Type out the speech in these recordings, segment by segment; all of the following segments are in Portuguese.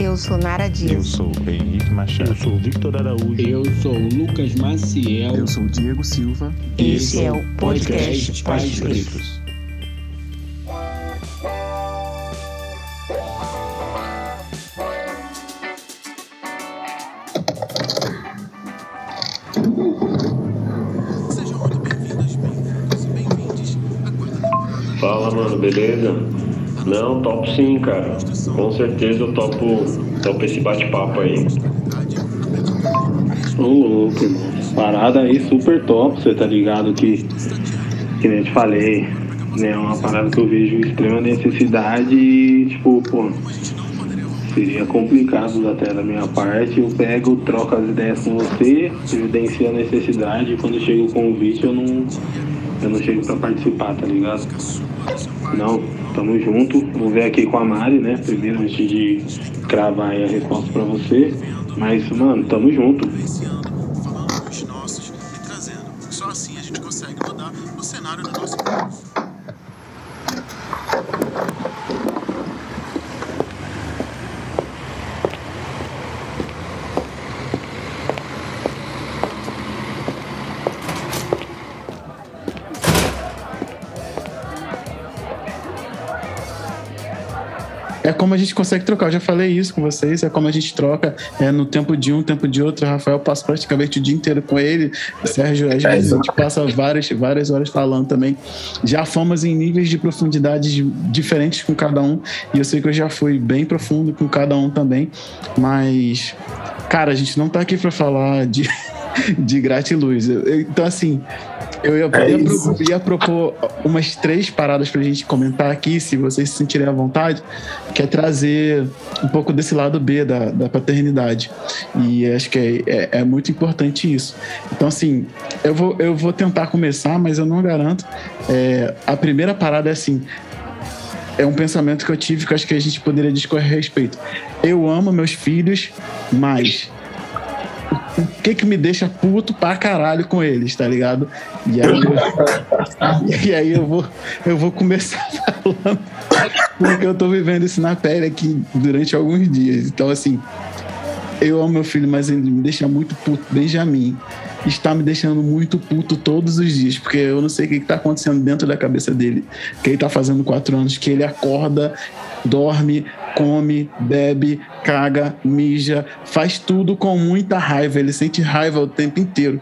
Eu sou Nara Dias. Eu sou Henrique Machado. Eu sou Victor Araújo. Eu sou Lucas Maciel. Eu sou Diego Silva. Esse é o podcast Pais Pretos. Fala, mano, beleza? Não, topo sim, cara. Com certeza eu topo, topo esse bate-papo aí. Ô louco. Parada aí super top, você tá ligado que, que nem te falei, né? É uma parada que eu vejo extrema necessidade e, tipo, pô, seria complicado até da minha parte. Eu pego, troco as ideias com você, evidencio a necessidade e quando chega o convite eu não, eu não chego pra participar, tá ligado? Não, tamo junto. Vou ver aqui com a Mari, né? Primeiro antes de cravar aí a resposta pra você. Mas, mano, tamo junto. É como a gente consegue trocar. Eu já falei isso com vocês. É como a gente troca é, no tempo de um, tempo de outro. O Rafael passa praticamente o dia inteiro com ele. O Sérgio, às vezes, a gente passa várias, várias horas falando também. Já fomos em níveis de profundidade diferentes com cada um. E eu sei que eu já fui bem profundo com cada um também. Mas, cara, a gente não tá aqui para falar de, de gratiluz. Então, assim, eu ia, É ia, pro- ia propor umas três paradas pra gente comentar aqui, se vocês se sentirem à vontade, que é trazer um pouco desse lado B da, da paternidade. E acho que é, é- é muito importante isso. Então, assim, eu vou, eu vou tentar começar, mas eu não garanto. É, a primeira parada é assim. É um pensamento que eu tive que eu acho que a gente poderia discorrer a respeito. Eu amo meus filhos, mas o que que me deixa puto pra caralho com eles, tá ligado? E aí, eu, e aí eu, vou, eu vou começar falando porque eu tô vivendo isso na pele aqui durante alguns dias. Então, assim, eu amo meu filho, mas ele me deixa muito puto. Benjamin está me deixando muito puto todos os dias, porque eu não sei o que está acontecendo dentro da cabeça dele. Que ele está fazendo quatro anos, que ele acorda, dorme, come, bebe, caga, mija, faz tudo com muita raiva. Ele sente raiva o tempo inteiro.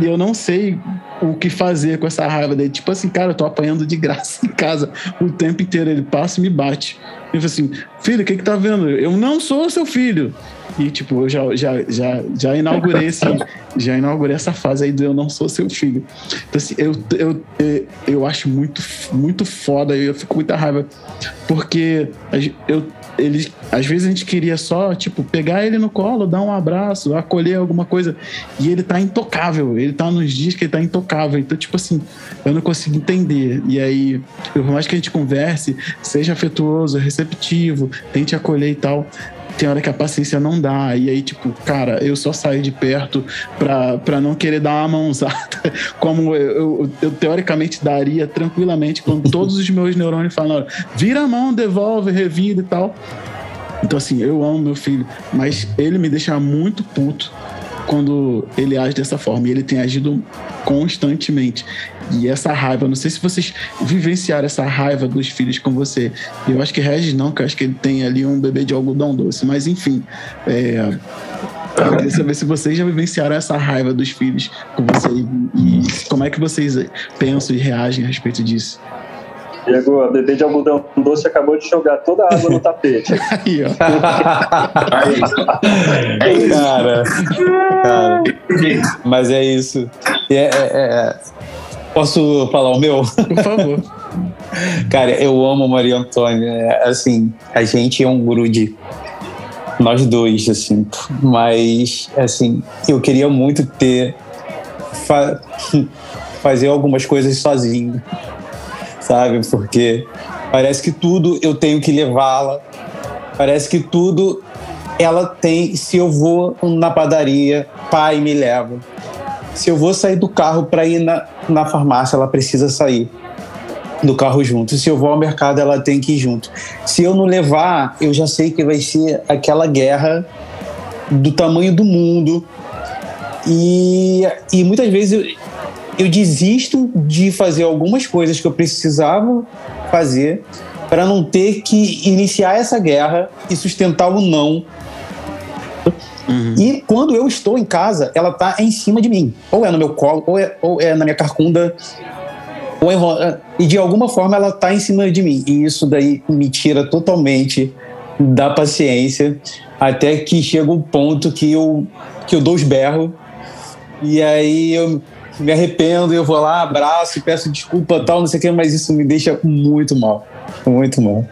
Eu não sei o que fazer com essa raiva dele. Tipo assim, cara, eu tô apanhando de graça em casa o tempo inteiro. Ele passa e me bate. Ele fala assim, filho, o que que tá vendo? Eu não sou seu filho. E, tipo, eu já, já, já, já inaugurei esse, já inaugurei essa fase aí do eu não sou seu filho. Então, assim, eu, eu, eu, acho muito, muito foda, eu fico com muita raiva. Porque eu, ele, às vezes a gente queria só, tipo, pegar ele no colo, dar um abraço, acolher alguma coisa. E ele tá intocável. Ele tá nos dias que ele tá intocável. Então, tipo assim, eu não consigo entender. E aí, por mais que a gente converse, seja afetuoso, receptivo, tente acolher e tal. Tem hora que a paciência não dá. E aí, tipo, cara, eu só saio de perto pra, pra não querer dar uma mãozada, como eu, eu, eu teoricamente daria tranquilamente, quando todos os meus neurônios falam, vira a mão, devolve, revira e tal. Então, assim, eu amo meu filho, mas ele me deixa muito puto quando ele age dessa forma. E ele tem agido constantemente. E essa raiva, não sei se vocês vivenciaram essa raiva dos filhos com você. Eu acho que Regis não, que eu acho que ele tem ali um bebê de algodão doce. Mas, enfim, é, eu queria saber se vocês já vivenciaram essa raiva dos filhos com você e, como é que vocês pensam e reagem a respeito disso. Diego, a bebê de algodão doce acabou de jogar toda a água no tapete. Aí, ó. cara, cara. Mas é isso. E é- é- é- Posso falar o meu? Por favor. Cara, eu amo Maria Antônia. É, Assim, a gente é um grude. Nós dois, assim. Mas, assim, eu queria muito ter. fa- fazer algumas coisas sozinho. Sabe? Porque parece que tudo eu tenho que levá-la. Parece que tudo ela tem. Se eu vou na padaria, pai me leva. Se eu vou sair do carro para ir na, na farmácia, ela precisa sair. do carro junto. Se eu vou ao mercado, ela tem que ir junto. Se eu não levar, eu já sei que vai ser aquela guerra do tamanho do mundo. E, e muitas vezes eu, desisto de fazer algumas coisas que eu precisava fazer para não ter que iniciar essa guerra e sustentar o não. E quando eu estou em casa, ela tá em cima de mim. Ou é no meu colo, ou é, ou é na minha carcunda, ou é, e de alguma forma ela tá em cima de mim. E isso daí me tira totalmente da paciência, até que chega um ponto que eu, que eu dou os berros, e aí eu me arrependo, eu vou lá, abraço, peço desculpa tal, não sei o que, mas isso me deixa muito mal. Muito mal.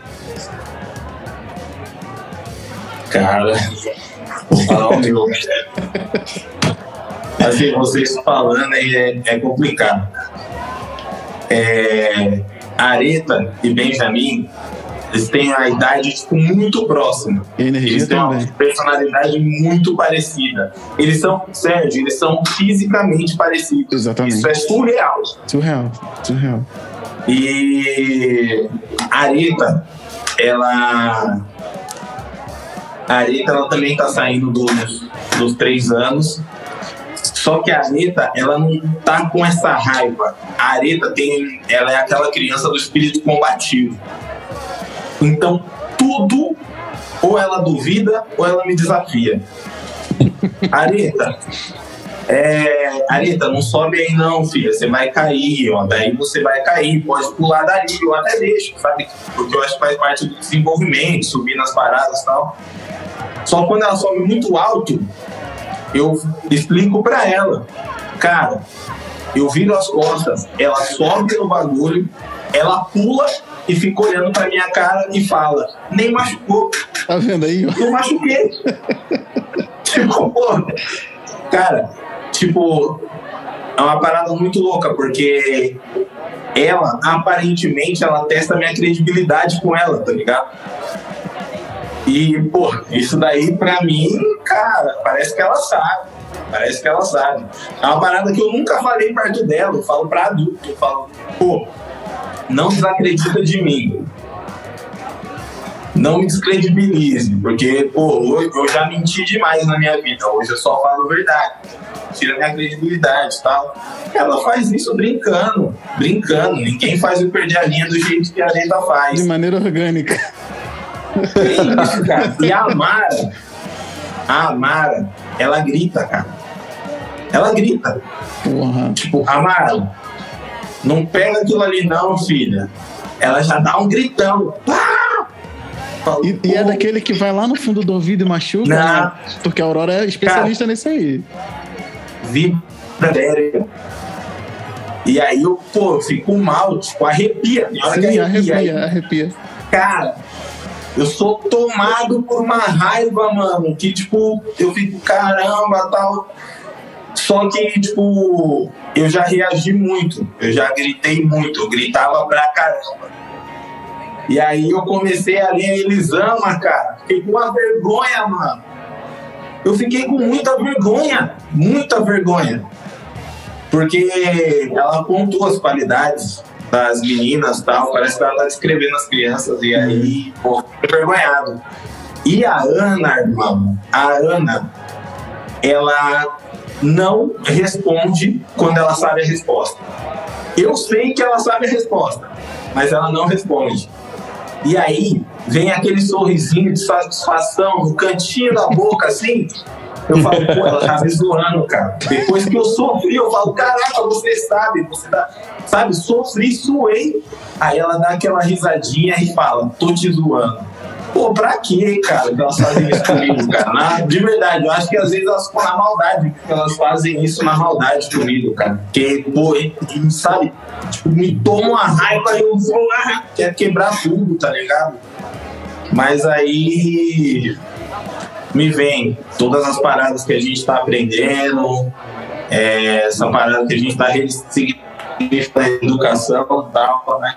Cara, vou falar o meu. Assim, vocês falando aí é, é complicado. É, Areta e Benjamin, eles têm a idade tipo, muito próxima. Energia Eles têm uma também. personalidade muito parecida. Eles são, Sérgio, eles são fisicamente parecidos. Exatamente. Isso é surreal. Surreal, surreal. E a Areta, ela. A Areta, ela também tá saindo dos, dos três anos. Só que a Areta, ela não tá com essa raiva. A Areta tem. Ela é aquela criança do espírito combativo. Então, tudo, ou ela duvida, ou ela me desafia. Areta, é, Areta, não sobe aí não, filha. Você vai cair, ó. Daí você vai cair, pode pular dali. Eu até deixo, sabe? Porque eu acho que faz parte do desenvolvimento, subir nas paradas e tal. Só quando ela sobe muito alto, eu explico pra ela. Cara, eu viro as costas, ela sobe no bagulho, ela pula e fica olhando pra minha cara e fala: nem machucou. Tá vendo aí? Eu machuquei. tipo, pô, cara, tipo, é uma parada muito louca, porque ela, aparentemente, ela testa a minha credibilidade com ela, tá ligado? E, pô, isso daí pra mim, cara, parece que ela sabe. Parece que ela sabe. É uma parada que eu nunca falei perto dela, eu falo pra adulto, eu falo, pô, não desacredita de mim não me descredibilize, porque, pô, hoje eu já menti demais na minha vida, hoje eu só falo verdade, tira minha credibilidade e tal. Ela faz isso brincando, brincando, ninguém faz eu perder a linha do jeito que a Areta faz. De maneira orgânica. É isso, cara. E a Amara, a Amara, ela grita, cara. Ela grita. Porra. Tipo, Amara, não pega aquilo ali não, filha. Ela já dá um gritão. Pá! E, e é "Pô, daquele que vai lá no fundo do ouvido e machuca, Não. né? Porque a Aurora é especialista nisso aí. vibra. E aí eu, pô, eu fico mal, tipo, arrepia. Tem hora que Sim, arrepia. arrepia, arrepia. Cara, eu sou tomado por uma raiva, mano, que, tipo, eu fico, caramba, tal. Só que, tipo, eu já reagi muito, eu já gritei muito, eu gritava pra caramba. E aí eu comecei a ler a Elisama, cara. Fiquei com uma vergonha, mano. Eu fiquei com muita vergonha, muita vergonha. Porque ela contou as qualidades das meninas e tal. Parece que ela tá descrevendo as crianças. E aí, pô, fiquei envergonhado. E a Ana, irmão, a Ana, ela não responde quando ela sabe a resposta. Eu sei que ela sabe a resposta, mas ela não responde. E aí vem aquele sorrisinho de satisfação no cantinho da boca, assim. Eu falo, pô, ela tá me zoando, cara. Depois que eu sofri, eu falo, caraca, você sabe, você tá, sabe, sofri, suei. Aí ela dá aquela risadinha e fala, tô te zoando. Pô, pra quê, cara, que elas fazem isso comigo, cara? Na- de verdade, eu acho que às vezes elas ficam na maldade, porque elas fazem isso na maldade comigo, cara. Porque, pô, sabe, tipo, me toma uma raiva e eu vou lá, quero quebrar tudo, tá ligado? Mas aí me vem todas as paradas que a gente tá aprendendo, é, essa parada que a gente tá ressignificando a educação e tal, né?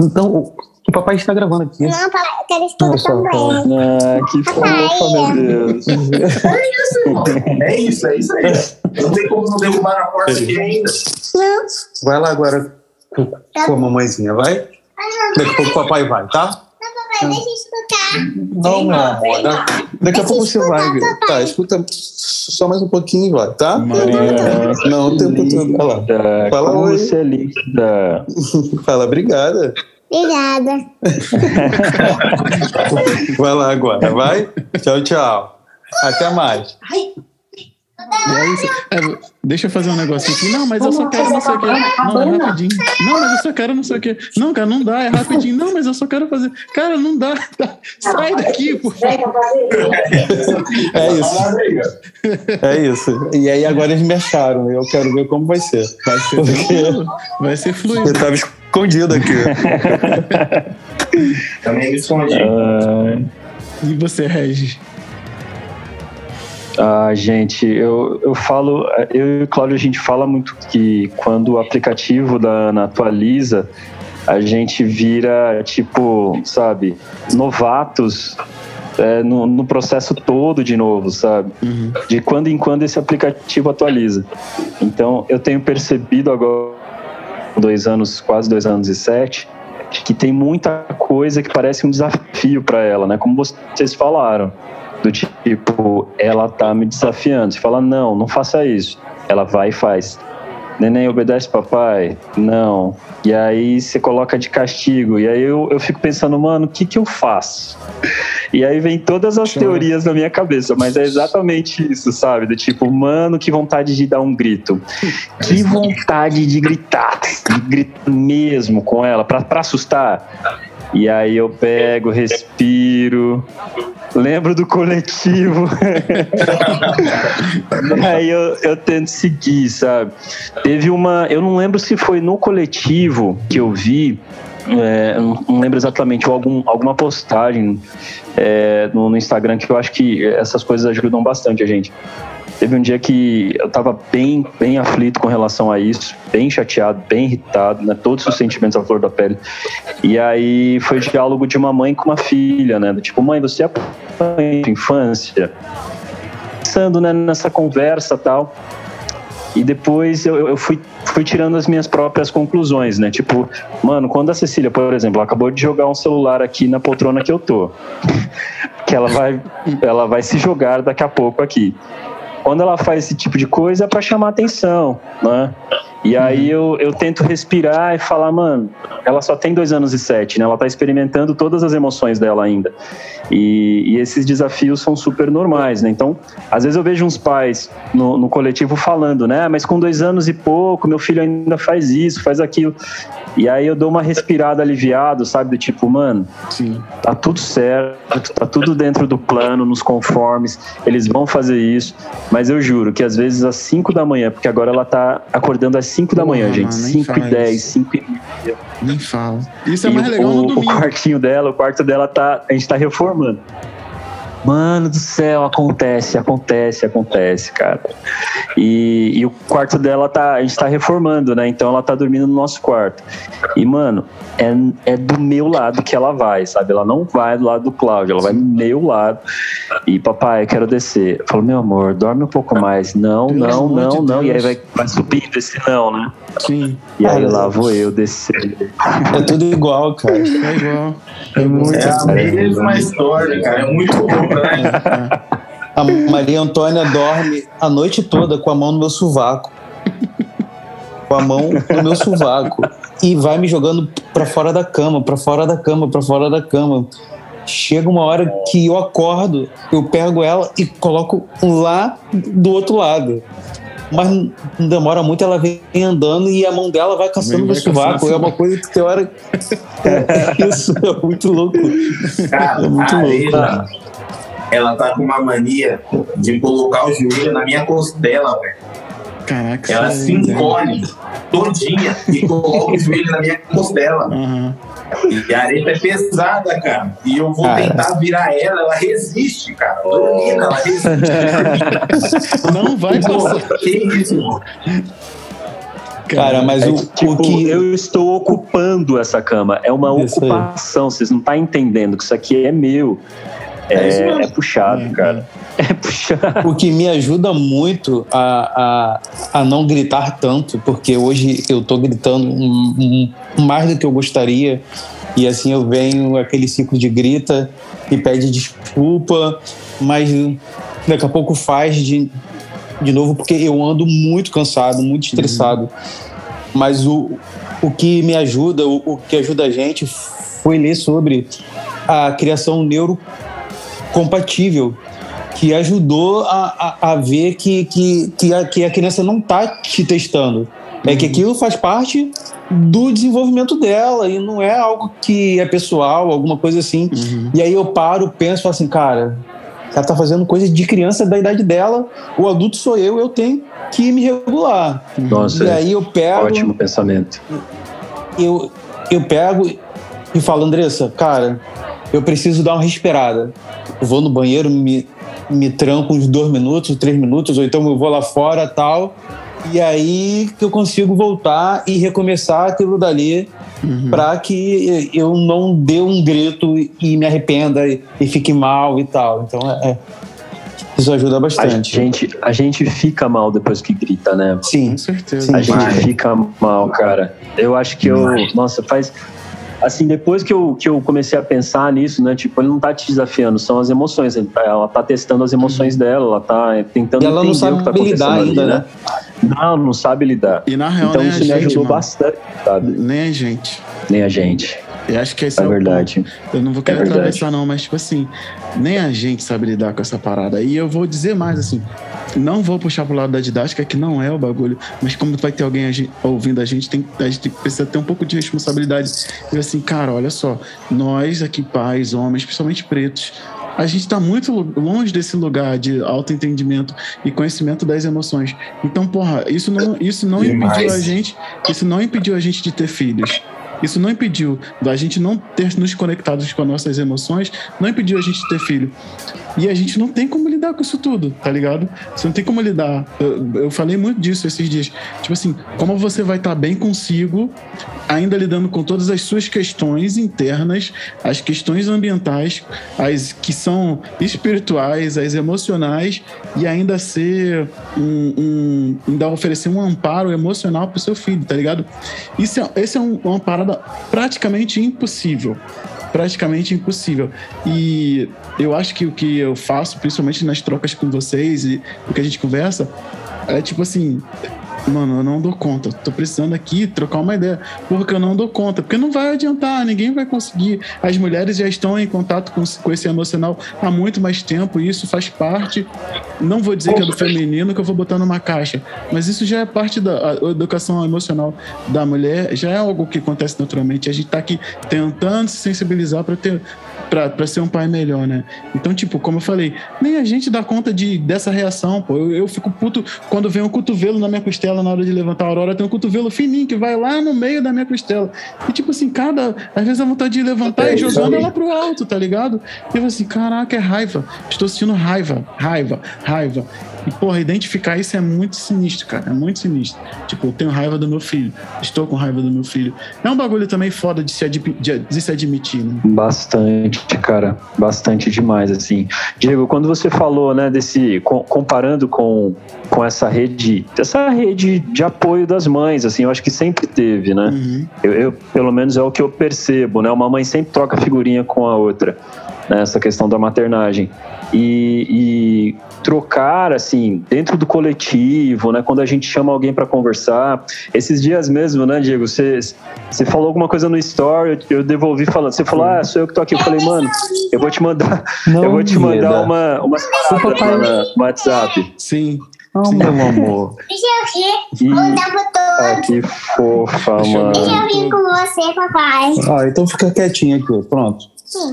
Então, o, papai está gravando aqui. Não, papai, eu quero só, também. Ah, que fofa, meu Deus. É isso, é isso aí. Não tem como não derrubar na porta aqui ainda. Vai lá agora com, com a mamãezinha, vai? Daqui a pouco o papai vai, tá? Papai, deixa eu escutar. Não, meu amor. da- Daqui a pouco você vai. Tá, escuta só mais um pouquinho e vai, tá? Não, o tempo todo. Lá. Fala como oi. você é linda. Fala, obrigada. Obrigada. Vai lá agora, vai? Tchau, tchau. Até mais. E aí, você- é, deixa eu fazer um negocinho aqui. Não, mas eu só quero não sei o quê. Não, é rapidinho. Não, mas eu só quero não sei o quê. Não, cara, não dá, é rapidinho. Não, mas eu só quero fazer. Cara, não dá. Sai daqui, por favor. É isso. É isso. E aí agora eles me acharam. Eu quero ver como vai ser. Vai ser tranquilo. Vai ser fluido. Eu tava escondido aqui. Também me escondi. E você, Regis? Ah, gente, eu, eu falo, eu e o Cláudio, a gente fala muito que quando o aplicativo da Ana atualiza, a gente vira, tipo, sabe, novatos é, no, no processo todo de novo, sabe? De quando em quando esse aplicativo atualiza. Então, eu tenho percebido agora, dois anos, quase dois anos e sete, que tem muita coisa que parece um desafio para ela, né? Como vocês falaram do tipo, ela tá me desafiando. Você fala, não, não faça isso. Ela vai e faz. Neném, obedece papai? Não. E aí você coloca de castigo. E aí eu, eu fico pensando, mano, o que que eu faço? E aí vem todas as teorias na minha cabeça, mas é exatamente isso, sabe? Do tipo, mano, que vontade de dar um grito. Que vontade de gritar, de gritar mesmo com ela, pra assustar. E aí eu pego, respiro, lembro do coletivo. aí eu, eu tento seguir, sabe? Teve uma. Eu não lembro se foi no coletivo que eu vi. é, não lembro exatamente, ou algum, alguma postagem é, no, no Instagram que eu acho que essas coisas ajudam bastante a gente. Teve um dia que eu tava bem, bem aflito com relação a isso, bem chateado, bem irritado, né? Todos os sentimentos à flor da pele. E aí foi o diálogo de uma mãe com uma filha, né? Tipo, mãe, você apanhou na infância? Pensando né, nessa conversa tal. E depois eu, eu fui, fui tirando as minhas próprias conclusões, né? Tipo, mano, quando a Cecília, por exemplo, acabou de jogar um celular aqui na poltrona que eu tô, que ela vai, ela vai se jogar daqui a pouco aqui. Quando ela faz esse tipo de coisa é para chamar atenção, né? E aí eu, eu tento respirar e falar, mano, ela só tem dois anos e sete, né? Ela tá experimentando todas as emoções dela ainda. E, e esses desafios são super normais, né? Então, às vezes eu vejo uns pais no, no coletivo falando, né? Mas com dois anos e pouco, meu filho ainda faz isso, faz aquilo. E aí eu dou uma respirada aliviado, sabe? Do tipo, mano, tá tudo certo, tá tudo dentro do plano, nos conformes, eles vão fazer isso. Mas eu juro que às vezes às 5 da manhã, porque agora ela tá acordando às 5 da manhã, Porra, gente. mano, nem 5 e fala 10, isso. 5 e meia. Nem fala. Isso é E mais o- legal no o, o domingo. quartinho dela, o quarto dela tá. A gente tá reformando. Mano do céu, acontece, acontece, acontece, cara. E, e o quarto dela tá. A gente tá reformando, né? Então ela tá dormindo no nosso quarto. E, mano, é, é do meu lado que ela vai, sabe? Ela não vai do lado do Cláudio, ela vai do meu lado. E, papai, eu quero descer. Eu falo, meu amor, dorme um pouco mais. Não, Pelo não, não, de não. E aí Deus. vai, vai subindo esse não, né? Sim. E aí lá vou eu descer. É tudo igual, cara. É igual. É muito É a mesma história, cara. É muito louco, né? A Maria Antônia dorme a noite toda com a mão no meu sovaco. Com a mão no meu sovaco. E vai me jogando pra fora da cama, pra fora da cama, pra fora da cama. Chega uma hora que eu acordo, eu pego ela e coloco lá do outro lado. Mas não demora muito, ela vem andando e a mão dela vai caçando caçando sovaco. É uma coisa que tem hora. É, isso é muito louco. Cara, É muito louco. Ela tá com uma mania de colocar o joelho na minha costela, velho. Caraca, Ela se é- encolhe todinha e coloca o joelho na minha costela. E a areia é pesada, cara. E eu vou Cara. tentar virar ela, ela resiste, cara. Dormindo, ela resiste. Não vai passar. Que isso, mano? Cara, mas É o, tipo, o que. eu estou ocupando essa cama. É uma ocupação. Vocês não estão entendendo que isso aqui é meu. É, isso mesmo. é puxado, cara. É puxado. O que me ajuda muito a, a, a não gritar tanto, porque hoje eu tô gritando um- um- mais do que eu gostaria, e assim eu venho aquele ciclo de grita e pede desculpa, mas daqui a pouco faz de, de novo, porque eu ando muito cansado, muito estressado. Mas o, o que me ajuda, o, o que ajuda a gente foi ler sobre a criação neurocompatível, que ajudou a, a, a ver que, que, que, a, que a criança não está te testando. É que aquilo faz parte do desenvolvimento dela e não é algo que é pessoal, alguma coisa assim. E aí eu paro, penso assim, cara, ela tá fazendo coisa de criança da idade dela, o adulto sou eu, eu tenho que me regular. Nossa, e aí eu pego ótimo pensamento. eu, eu pego e falo, Andressa, cara, eu preciso dar uma respirada. Eu vou no banheiro, me, me tranco uns dois minutos, três minutos, ou então eu vou lá fora tal. E aí que eu consigo voltar e recomeçar aquilo dali para que eu não dê um grito e me arrependa e, e fique mal e tal. Então, é, é- isso ajuda A bastante. gente, a gente fica mal depois que grita, né? Sim, Com certeza. A gente Vai. fica mal, cara. Eu acho que eu. Nossa, faz. Assim, depois que eu, que eu comecei a pensar nisso, né? Tipo, ele não tá te desafiando, são as emoções. Ele tá- Ela tá testando as emoções dela, ela tá tentando E ela não entender sabe o que tá lidar acontecendo ainda, ali, né? Não, não sabe lidar. E na real, Então nem isso a me gente, ajudou mano. bastante, sabe? Nem a gente. Nem a gente. Eu acho que esse É é, o verdade. ponto. Eu não vou querer É atravessar, não, mas, tipo assim, nem a gente sabe lidar com essa parada. E eu vou dizer mais, assim, não vou puxar pro lado da didática, que não é o bagulho, mas como vai ter alguém a gente- ouvindo a gente, tem, a gente precisa ter um pouco de responsabilidade. E assim, cara, olha só, nós aqui, pais, homens, principalmente pretos, a gente está muito lo- longe desse lugar de autoentendimento e conhecimento das emoções. Então, porra, isso não, isso não Demais. impediu a gente, isso não impediu a gente de ter filhos. Isso não impediu da gente não ter nos conectados com as nossas emoções, não impediu a gente ter filho. E a gente não tem como lidar com isso tudo, tá ligado? Você não tem como lidar. Eu, eu falei muito disso esses dias. Tipo assim, como você vai estar bem consigo, ainda lidando com todas as suas questões internas, as questões ambientais, as que são espirituais, as emocionais, e ainda ser um. um ainda oferecer um amparo emocional pro seu filho, tá ligado? Isso é, esse é um- uma parada praticamente impossível praticamente impossível. E eu acho que o que eu faço, principalmente nas trocas com vocês e o que a gente conversa, é tipo assim. Mano, eu não dou conta. Tô precisando aqui trocar uma ideia. Porque eu não dou conta. Porque não vai adiantar, ninguém vai conseguir. As mulheres já estão em contato com, com esse emocional há muito mais tempo. E isso faz parte. Não vou dizer que é do feminino que eu vou botar numa caixa. Mas isso já é parte da educação emocional da mulher. Já é algo que acontece naturalmente. A gente tá aqui tentando se sensibilizar para ter para ser um pai melhor, né? Então, tipo, como eu falei, nem a gente dá conta de, dessa reação, pô. Eu, eu fico puto quando vem um cotovelo na minha costela na hora de levantar a aurora, tem um cotovelo fininho que vai lá no meio da minha costela. E, tipo assim, cada. Às vezes a vontade de levantar É e jogando ela pro alto, tá ligado? E eu assim, caraca, é raiva. Estou sentindo raiva, raiva, raiva. E, porra, identificar isso é muito sinistro, cara. É muito sinistro. Tipo, eu tenho raiva do meu filho. Estou com raiva do meu filho. É um bagulho também foda de se, de- se admitir, né? Bastante, cara. Bastante demais, assim. Diego, quando você falou, né, desse. com- comparando com, com essa rede. Essa rede de apoio das mães, assim, eu acho que sempre teve, né? Uhum. Eu, eu, pelo menos é o que eu percebo, né? Uma mãe sempre troca figurinha com a outra, né? Essa questão da maternagem. E, e trocar, assim, dentro do coletivo, né? Quando a gente chama alguém para conversar. Esses dias mesmo, né, Diego? Você, você falou alguma coisa no story, eu devolvi falando. Você falou, ah, sou eu que tô aqui. Eu falei, mano, eu vou te mandar, Não eu vou te mandar uma, umas paradas lá no WhatsApp. Sim. Não, meu amor. Deixa eu rir E, o tempo todo. ah, que fofa, Deixa eu- Deixa mano. eu rir com você, papai. Ah, então fica quietinho aqui, pronto.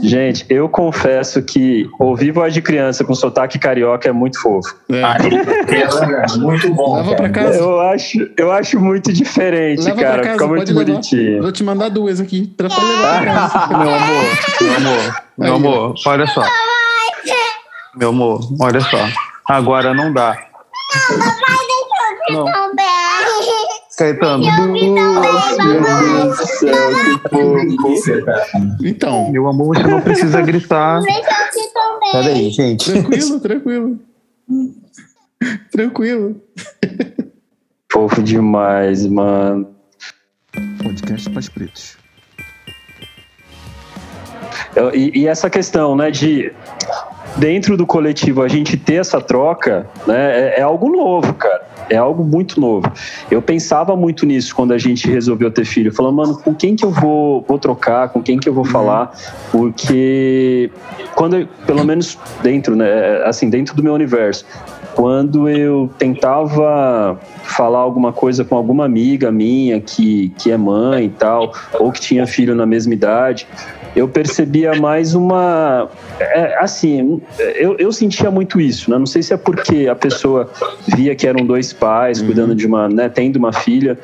Gente, eu confesso que ouvir voz de criança com sotaque carioca é muito fofo. É. Muito bom. Leva pra casa. Eu acho, eu acho muito diferente, Leva cara. casa, Fica muito pode levar. bonitinho. Vou te mandar duas aqui. Pra pra levar pra casa. meu amor, meu amor, meu Aí, amor, olha só. Meu amor, olha só. Agora não dá. Não. Também. Caetano, Meu Deus do céu, que fofo. Então, meu amor, você não precisa gritar. Peraí, gente. Tranquilo, tranquilo. tranquilo. Fofo demais, mano. Podcast Pais Pretos. E, e essa questão, né, de dentro do coletivo a gente ter essa troca, né, é, é algo novo, cara. É algo muito novo. Eu pensava muito nisso quando a gente resolveu ter filho. Falando, mano, com quem que eu vou, vou trocar, com quem que eu vou falar, porque quando, eu- pelo menos dentro, né, assim, dentro do meu universo, quando eu tentava falar alguma coisa com alguma amiga minha que, que é mãe e tal, ou que tinha filho na mesma idade, eu percebia mais uma. é, assim, eu, eu sentia muito isso, né? Não sei se é porque a pessoa via que eram dois pais cuidando de uma. Né, tendo uma filha.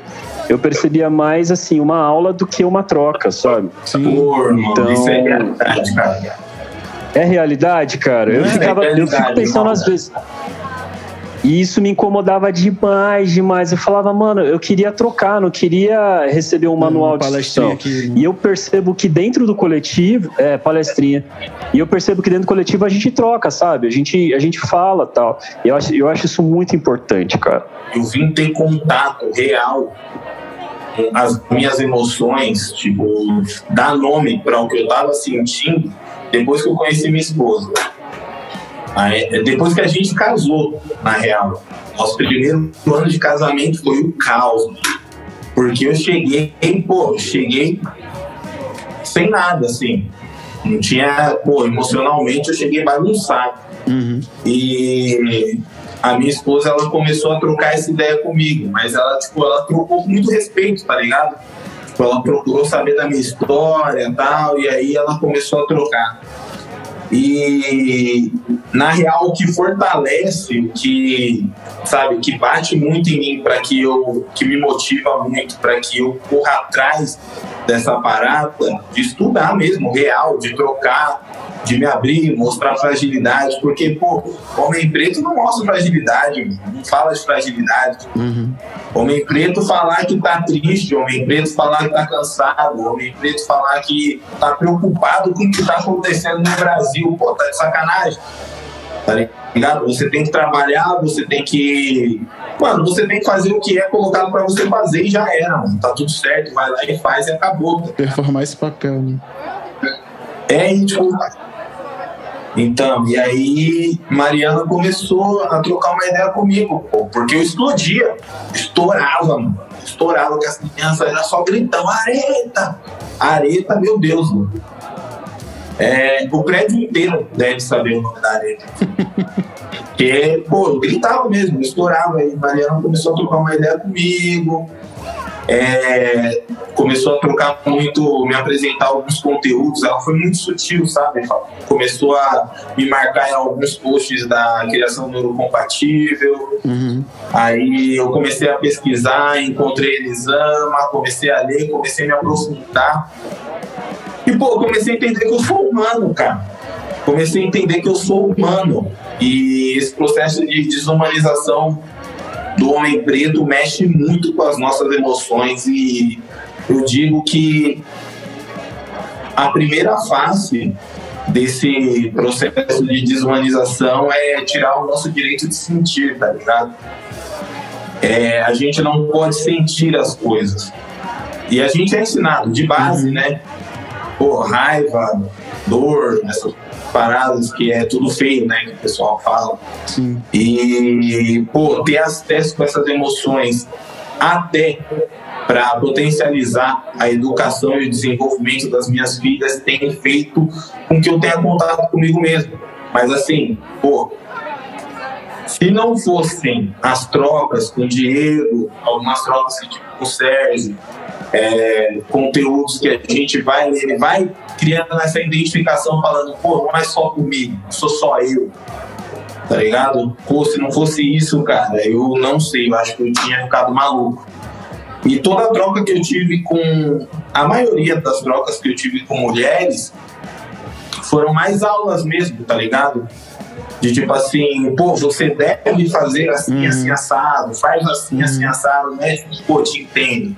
Eu percebia mais, assim, uma aula do que uma troca, sabe? Irmão, Então- isso é realidade, cara. É realidade, cara. Eu, É ficava, eu fico pensando às vezes. E isso me incomodava demais, demais. Eu falava, mano, eu queria trocar, não queria receber um manual de palestrinha instrução. aqui, né? E eu percebo que dentro do coletivo, é, palestrinha. E eu percebo que dentro do coletivo a gente troca, sabe? A gente, a gente fala tal. E eu acho, eu acho isso muito importante, cara. Eu vim ter contato real com as minhas emoções, tipo, dar nome para o que eu tava sentindo depois que eu conheci minha esposa. Depois que a gente casou, na real. Nosso primeiro ano de casamento foi o caos. Porque eu cheguei, pô, cheguei sem nada, assim. Não tinha, pô, emocionalmente eu cheguei bagunçado. E a minha esposa, ela começou a trocar essa ideia comigo, mas ela, tipo, ela trocou com muito respeito, tá ligado? Tipo, ela procurou saber da minha história e tal, e aí ela começou a trocar. E na real o que fortalece, o que sabe, que bate muito em mim para que eu que me motiva muito para que eu corra atrás dessa parada de estudar mesmo, real, de trocar, de me abrir, mostrar fragilidade, porque pô, homem preto não mostra fragilidade, não fala de fragilidade. Homem preto falar que tá triste, homem preto falar que tá cansado, homem preto falar que tá preocupado com o que tá acontecendo no Brasil. Pô, tá de sacanagem. Tá ligado? Você tem que trabalhar, você tem que. Mano, você tem que fazer o que é colocado pra você fazer e já era, mano. Tá tudo certo, vai lá e faz e acabou. Performar esse papel, né? É, e, tipo. Então, e aí Mariana começou a trocar uma ideia comigo, pô, porque eu explodia, estourava, mano. Estourava com as crianças, era só gritão, areta! Areta, meu Deus, mano. É, o prédio inteiro deve saber o nome da areta. Porque, pô, eu gritava mesmo, eu estourava. Aí Mariana começou a trocar uma ideia comigo. é, começou a trocar muito, me apresentar alguns conteúdos. Ela foi muito sutil, sabe? Começou a me marcar em alguns posts da criação neurocompatível. Aí eu comecei a pesquisar, encontrei Elisama, comecei a ler, comecei a me aprofundar. E, pô, comecei a entender que eu sou humano, cara. Comecei a entender que eu sou humano. E esse processo de desumanização do homem preto mexe muito com as nossas emoções. E eu digo que a primeira face desse processo de desumanização é tirar o nosso direito de sentir, tá ligado? É, a gente não pode sentir as coisas. E a gente é ensinado de base, né? Pô, raiva, dor, essas paradas que é tudo feio, né? Que o pessoal fala. E, pô, ter acesso com essas emoções até para potencializar a educação e o desenvolvimento das minhas filhas tem feito com que eu tenha contato comigo mesmo. Mas assim, pô, se não fossem as trocas com o Diego, algumas trocas que, tipo, com o Sérgio, é, conteúdos que a gente vai ler, vai criando essa identificação, falando, pô, não é só comigo, sou só eu. Tá ligado? Pô, se não fosse isso, cara, eu não sei, eu acho que eu tinha ficado maluco. E toda a troca que eu tive com. A maioria das trocas que eu tive com mulheres foram mais aulas mesmo, tá ligado? De tipo assim, pô, você deve fazer assim, assim, assado, faz assim, assim, assado, né? Pô, te entendo.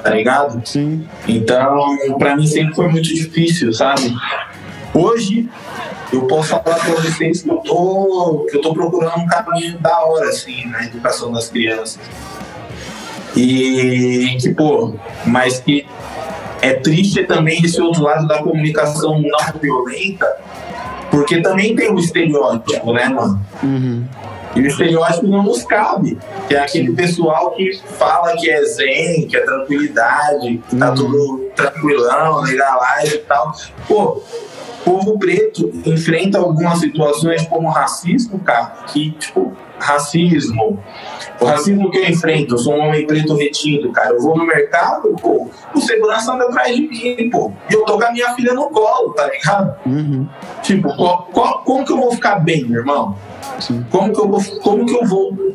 Tá ligado? Sim. Então, pra mim sempre foi muito difícil, sabe? Hoje, eu posso falar para vocês que eu, tô, que eu tô procurando um caminho da hora, assim, na educação das crianças. E que, pô, mas que é triste também esse outro lado da comunicação não violenta, porque também tem o estereótipo, né, mano? E o estereótipo não nos cabe, que é aquele pessoal que fala que é zen, que é tranquilidade, que tá tudo tranquilão, legalize e tal. Pô, povo preto enfrenta algumas situações como racismo, cara, que, tipo, racismo. O racismo que eu enfrento, eu sou um homem preto retido, cara. Eu vou no mercado, pô, o segurança anda atrás de mim, pô. E eu tô com a minha filha no colo, tá ligado? Tipo, qual- qual- como que eu vou ficar bem, meu irmão? Como que eu vou. Como que eu vou.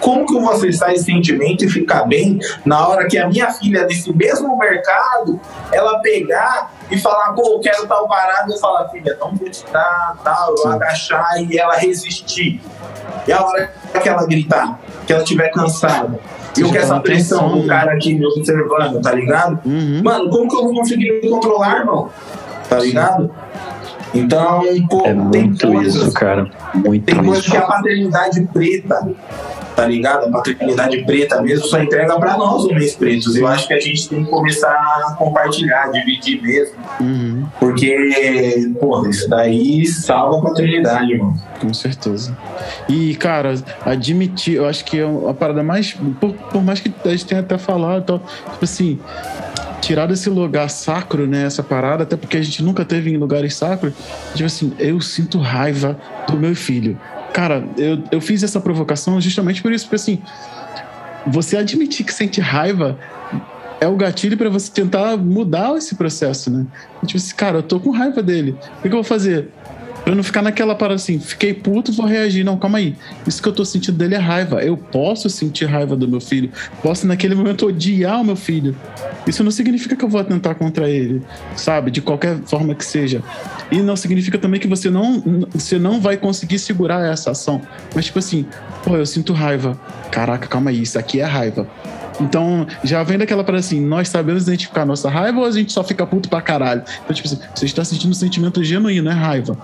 Como que eu vou acessar esse sentimento e ficar bem na hora que a minha filha desse mesmo mercado ela pegar e falar, pô, eu quero tal parada, eu falar, filha, não vou te dar, tal, eu agachar e ela resistir. E a hora que ela gritar, que ela estiver cansada. E eu com essa uma pressão do né? cara aqui me observando, tá ligado? Mano, como que eu vou conseguir me controlar, irmão? Tá ligado? Então, pô, É muito coisas isso, cara. Muito tem coisa isso. que a paternidade preta, tá ligado? A paternidade preta mesmo só entrega pra nós, homens pretos. Eu acho que a gente tem que começar a compartilhar, dividir mesmo. Porque, porra, isso daí salva a paternidade, mano. Com certeza. E, cara, admitir, eu acho que é uma parada mais. Por, por mais que a gente tenha até falado, tal, tipo assim, tirar desse lugar sacro, né? Essa parada, até porque a gente nunca teve em lugares sacros. Tipo assim, eu sinto raiva do meu filho. Cara, eu, eu fiz essa provocação justamente por isso, porque assim, você admitir que sente raiva é o gatilho para você tentar mudar esse processo, né? Tipo assim, cara, eu tô com raiva dele. O que, eu vou fazer? Pra não ficar naquela parada assim, fiquei puto, vou reagir. Não, calma aí. Isso que eu tô sentindo dele é raiva. Eu posso sentir raiva do meu filho. Posso, naquele momento, odiar o meu filho. Isso não significa que eu vou atentar contra ele, sabe? De qualquer forma que seja. E não significa também que você não, você não vai conseguir segurar essa ação. Mas, tipo assim, pô, eu sinto raiva. Caraca, calma aí, isso aqui é raiva. Então, já vem daquela parada assim, nós sabemos identificar nossa raiva ou a gente só fica puto pra caralho? Então, tipo assim, você está sentindo um sentimento genuíno, é raiva.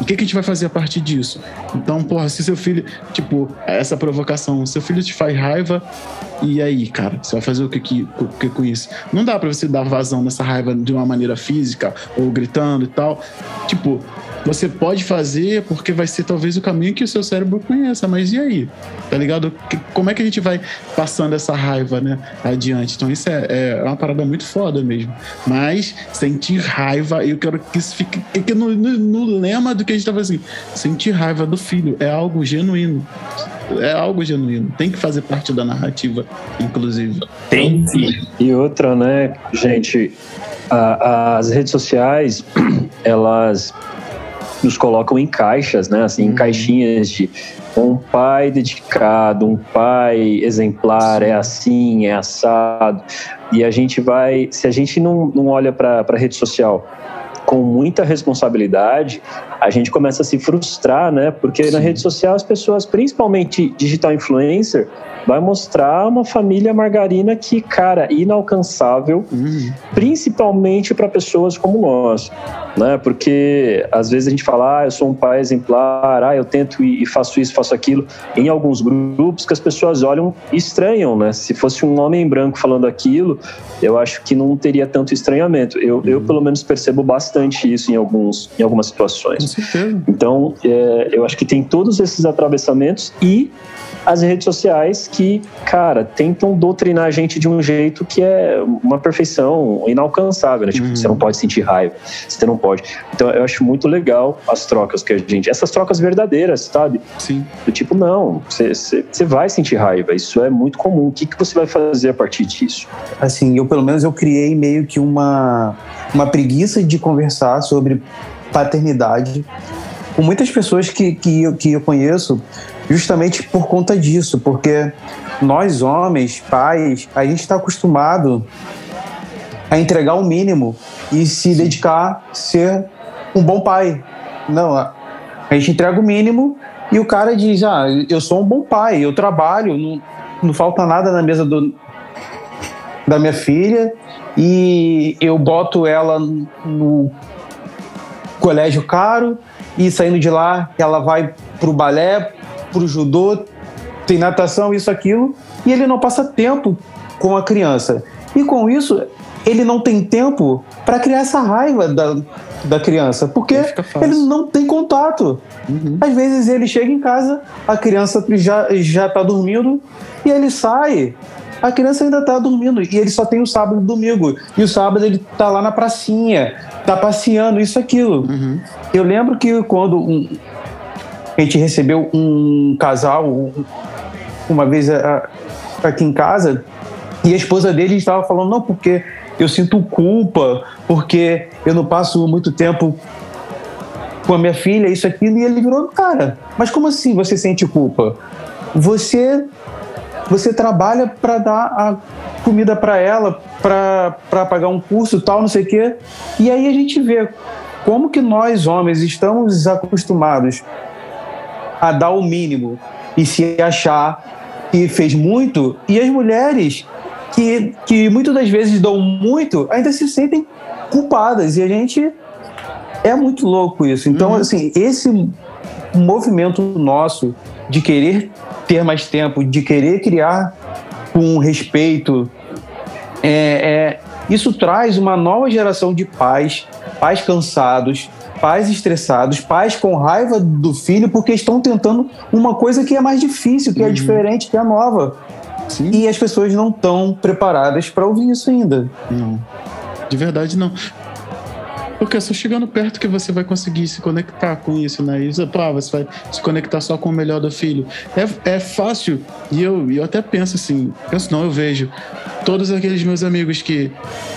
O que, que a gente vai fazer a partir disso? Então, porra, se seu filho, tipo, essa provocação, seu filho te faz raiva, e aí, cara, você vai fazer o que, que, o que com isso? Não dá pra você dar vazão nessa raiva de uma maneira física ou gritando e tal. Tipo, você pode fazer porque vai ser talvez o caminho que o seu cérebro conheça, mas e aí? Tá ligado? Que- Como é que a gente vai passando essa raiva, né, adiante? Então isso é, é uma parada muito foda mesmo. Mas sentir raiva, eu quero que isso fique que- no, no- no lema do que a gente tá fazendo. Sentir raiva do filho é algo genuíno. É algo genuíno. Tem que fazer parte da narrativa, inclusive. Tem sim. E outra, né, gente, a- as redes sociais, elas nos colocam em caixas, né, assim, em caixinhas de um pai dedicado, um pai exemplar, é assim, é assado. E a gente vai, se a gente não, não olha para a rede social com muita responsabilidade, a gente começa a se frustrar, né? Porque na rede social as pessoas, principalmente digital influencer, vai mostrar uma família margarina que, cara, inalcançável, principalmente para pessoas como nós, né? Porque às vezes a gente fala, ah, eu sou um pai exemplar, ah, eu tento e faço isso, faço aquilo, em alguns grupos que as pessoas olham e estranham, né? Se fosse um homem branco falando aquilo, eu acho que não teria tanto estranhamento. Eu, eu pelo menos percebo bastante isso em alguns em algumas situações. Então, é, eu acho que tem todos esses atravessamentos e as redes sociais que, cara, tentam doutrinar a gente de um jeito que é uma perfeição inalcançável, né? Tipo, você não pode sentir raiva, você não pode. Então, eu acho muito legal as trocas que a gente... Essas trocas verdadeiras, sabe? Sim. Do tipo, não, você, você, você vai sentir raiva, isso é muito comum. O que, que você vai fazer a partir disso? assim, eu pelo menos eu criei meio que uma, uma preguiça de conversar sobre paternidade com muitas pessoas que, que, eu, que eu conheço justamente por conta disso, porque nós homens, pais, a gente está acostumado a entregar o mínimo e se dedicar a ser um bom pai. Não, a gente entrega o mínimo e o cara diz: Ah, eu sou um bom pai, eu trabalho, não, não falta nada na mesa do, da minha filha e eu boto ela no colégio caro e saindo de lá ela vai pro balé, pro judô, tem natação, isso, aquilo, e ele não passa tempo com a criança. E com isso, ele não tem tempo para criar essa raiva da, da criança, porque ele não tem contato. Às vezes ele chega em casa, a criança já, já tá dormindo, e ele sai, a criança ainda tá dormindo, e ele só tem o sábado e o domingo. E o sábado ele tá lá na pracinha, tá passeando, isso, aquilo. Eu lembro que quando um- a gente recebeu um casal um- uma vez aqui em casa, e a esposa dele estava falando, não, porque eu sinto culpa, porque eu não passo muito tempo com a minha filha, isso, aquilo, e ele virou, cara, mas como assim você sente culpa? Você você trabalha para dar a comida para ela, para pagar um curso tal, não sei o quê. E aí a gente vê como que nós homens estamos acostumados a dar o mínimo e se achar que fez muito, e as mulheres que, que muitas das vezes dão muito ainda se sentem culpadas. E a gente é muito louco isso. Então, assim, esse movimento nosso de querer ter mais tempo, de querer criar com respeito, é, é, isso traz uma nova geração de pais, pais cansados, pais estressados, pais com raiva do filho porque estão tentando uma coisa que é mais difícil, que é diferente, que é nova. E as pessoas não estão preparadas para ouvir isso ainda. Não. De verdade, não. Porque é só chegando perto que você vai conseguir se conectar com isso, né? Isso, pá, você vai se conectar só com o melhor do filho. É, é fácil, e eu, eu até penso assim, penso não, eu vejo todos aqueles meus amigos que,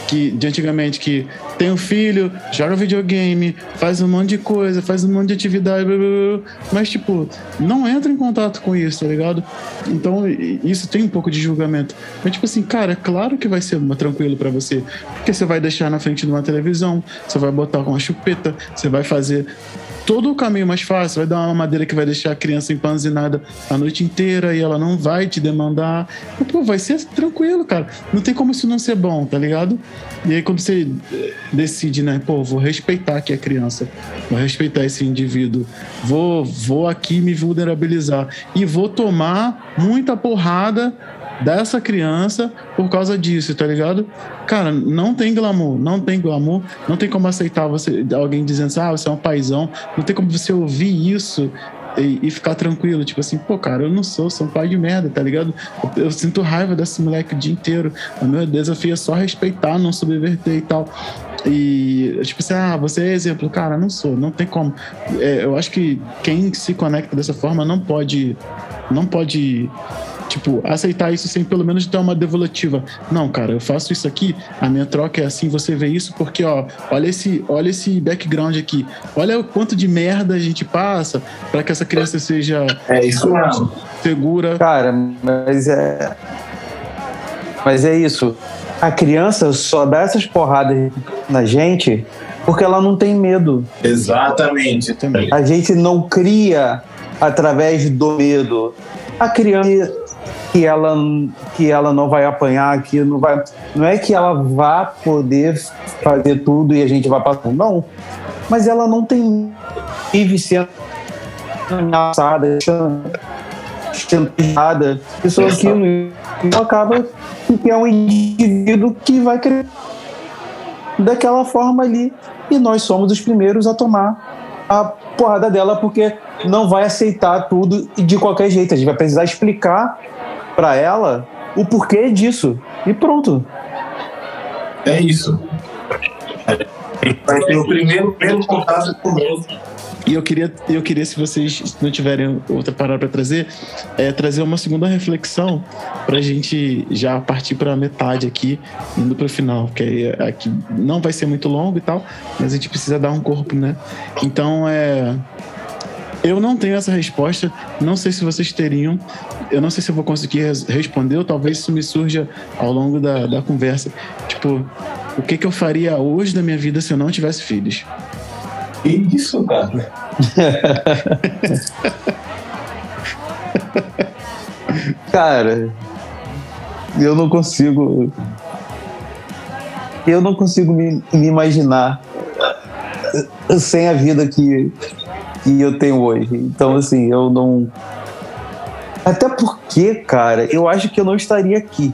que de antigamente que tem um filho, joga videogame, faz um monte de coisa, faz um monte de atividade, blá, blá, blá, mas tipo, não entra em contato com isso, tá ligado? Então, isso tem um pouco de julgamento. Mas tipo assim, cara, claro que vai ser tranquilo pra você, porque você vai deixar na frente de uma televisão, você vai botar uma chupeta, você vai fazer todo o caminho mais fácil, vai dar uma madeira que vai deixar a criança empanzinada a noite inteira e ela não vai te demandar. Pô, vai ser tranquilo, cara. Não tem como isso não ser bom, tá ligado? E aí quando você eh, decide, né, pô, vou respeitar aqui a criança, vou respeitar esse indivíduo, vou, vou aqui me vulnerabilizar e vou tomar muita porrada dessa criança por causa disso, tá ligado? Cara, não tem glamour, não tem glamour, não tem como aceitar você alguém dizendo assim, ah, você é um paizão, não tem como você ouvir isso e, e ficar tranquilo, tipo assim, pô, cara, eu não sou, sou um pai de merda, tá ligado? Eu, eu sinto raiva desse moleque o dia inteiro. O meu desafio é só respeitar, não subverter e tal. E, tipo assim, ah, você é exemplo. Cara, não sou, não tem como. É, eu acho que quem se conecta dessa forma não pode. Não pode tipo, aceitar isso sem pelo menos ter uma devolutiva. Não, cara, eu faço isso aqui, a minha troca é assim, você vê isso porque, ó, olha esse, olha esse background aqui. Olha o quanto de merda a gente passa para que essa criança seja é isso mesmo. segura. Cara, mas é. Mas é isso. A criança só dá essas porradas na gente porque ela não tem medo. Exatamente. A gente não cria através do medo. A criança que ela que ela não vai apanhar, que não vai, não é que ela vá poder fazer tudo e a gente vai passar, não. Mas ela não tem vive sendo ameaçada, chantageada, isso aquilo. Acaba que é um indivíduo que vai crescer daquela forma ali. E nós somos os primeiros a tomar a porrada dela, porque não vai aceitar tudo de qualquer jeito. A gente vai precisar explicar para ela o porquê disso. E pronto. É isso. Vai ter o primeiro, primeiro contato com Deus. E eu queria, eu queria, se vocês não tiverem outra parada para trazer, é trazer uma segunda reflexão para a gente já partir para a metade aqui, indo para o final, porque aí aqui não vai ser muito longo e tal, mas a gente precisa dar um corpo, né? Então, é. Eu não tenho essa resposta, não sei se vocês teriam, eu não sei se eu vou conseguir res- responder, ou talvez isso me surja ao longo da, da conversa. Tipo, o que, que eu faria hoje da minha vida se eu não tivesse filhos? Que isso, cara? Cara, eu não consigo. Eu não consigo me, me imaginar sem a vida que, que eu tenho hoje. Então, assim, eu não. Até porque, cara, eu acho que eu não estaria aqui.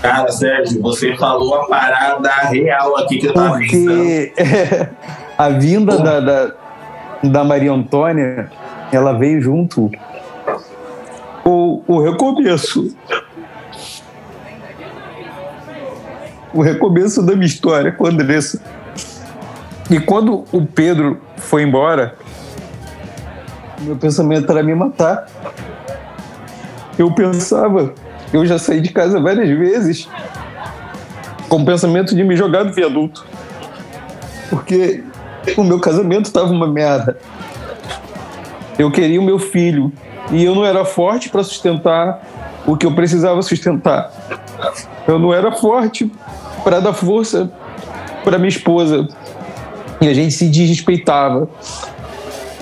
Cara, Sérgio, você falou a parada real aqui que eu tava pensando. Porque a vinda da, da, da Maria Antônia, ela veio junto com o recomeço. O recomeço da minha história com a Andressa. E quando o Pedro foi embora, meu pensamento era me matar. Eu pensava, eu já saí de casa várias vezes com o pensamento de me jogar do viaduto. Porque o meu casamento estava uma merda. Eu queria o meu filho e eu não era forte para sustentar o que eu precisava sustentar. Eu não era forte para dar força para minha esposa. E a gente se desrespeitava.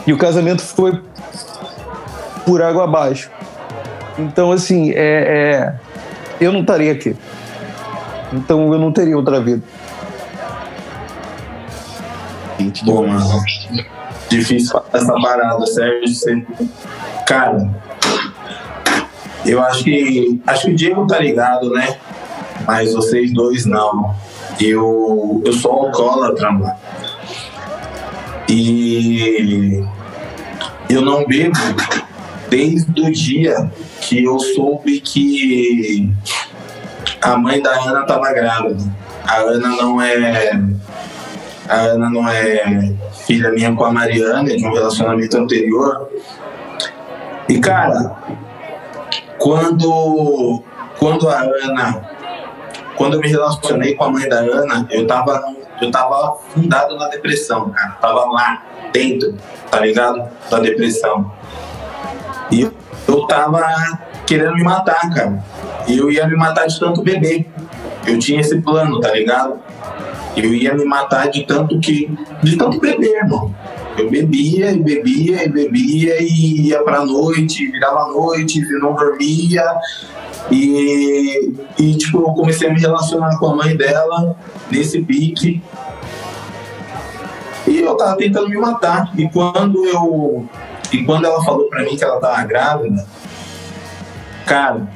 E o casamento foi por água abaixo. Então, assim, é, é, eu não estaria aqui. Então, eu não teria outra vida. Bom, mano. Difícil essa parada, Sérgio. Você... Cara, eu acho que. Acho que o Diego tá ligado, né? Mas vocês dois não. Eu, eu sou alcoólatra, mano. E eu não bebo desde o dia que eu soube que a mãe da Ana estava grávida. A Ana não é a Ana não é filha minha com a Mariana, é de um relacionamento anterior. E cara, quando quando a Ana quando eu me relacionei com a mãe da Ana, eu tava eu tava afundado na depressão, cara. Tava lá dentro, tá ligado? Da depressão. E eu tava querendo me matar, cara. E eu ia me matar de tanto beber. Eu tinha esse plano, tá ligado? Eu ia me matar de tanto que. de tanto beber, irmão. Eu bebia e bebia e bebia e ia pra noite, virava noite, e não dormia. E, e, tipo, eu comecei a me relacionar com a mãe dela nesse pique. E eu tava tentando me matar. E quando eu. E quando ela falou pra mim que ela tava grávida, cara,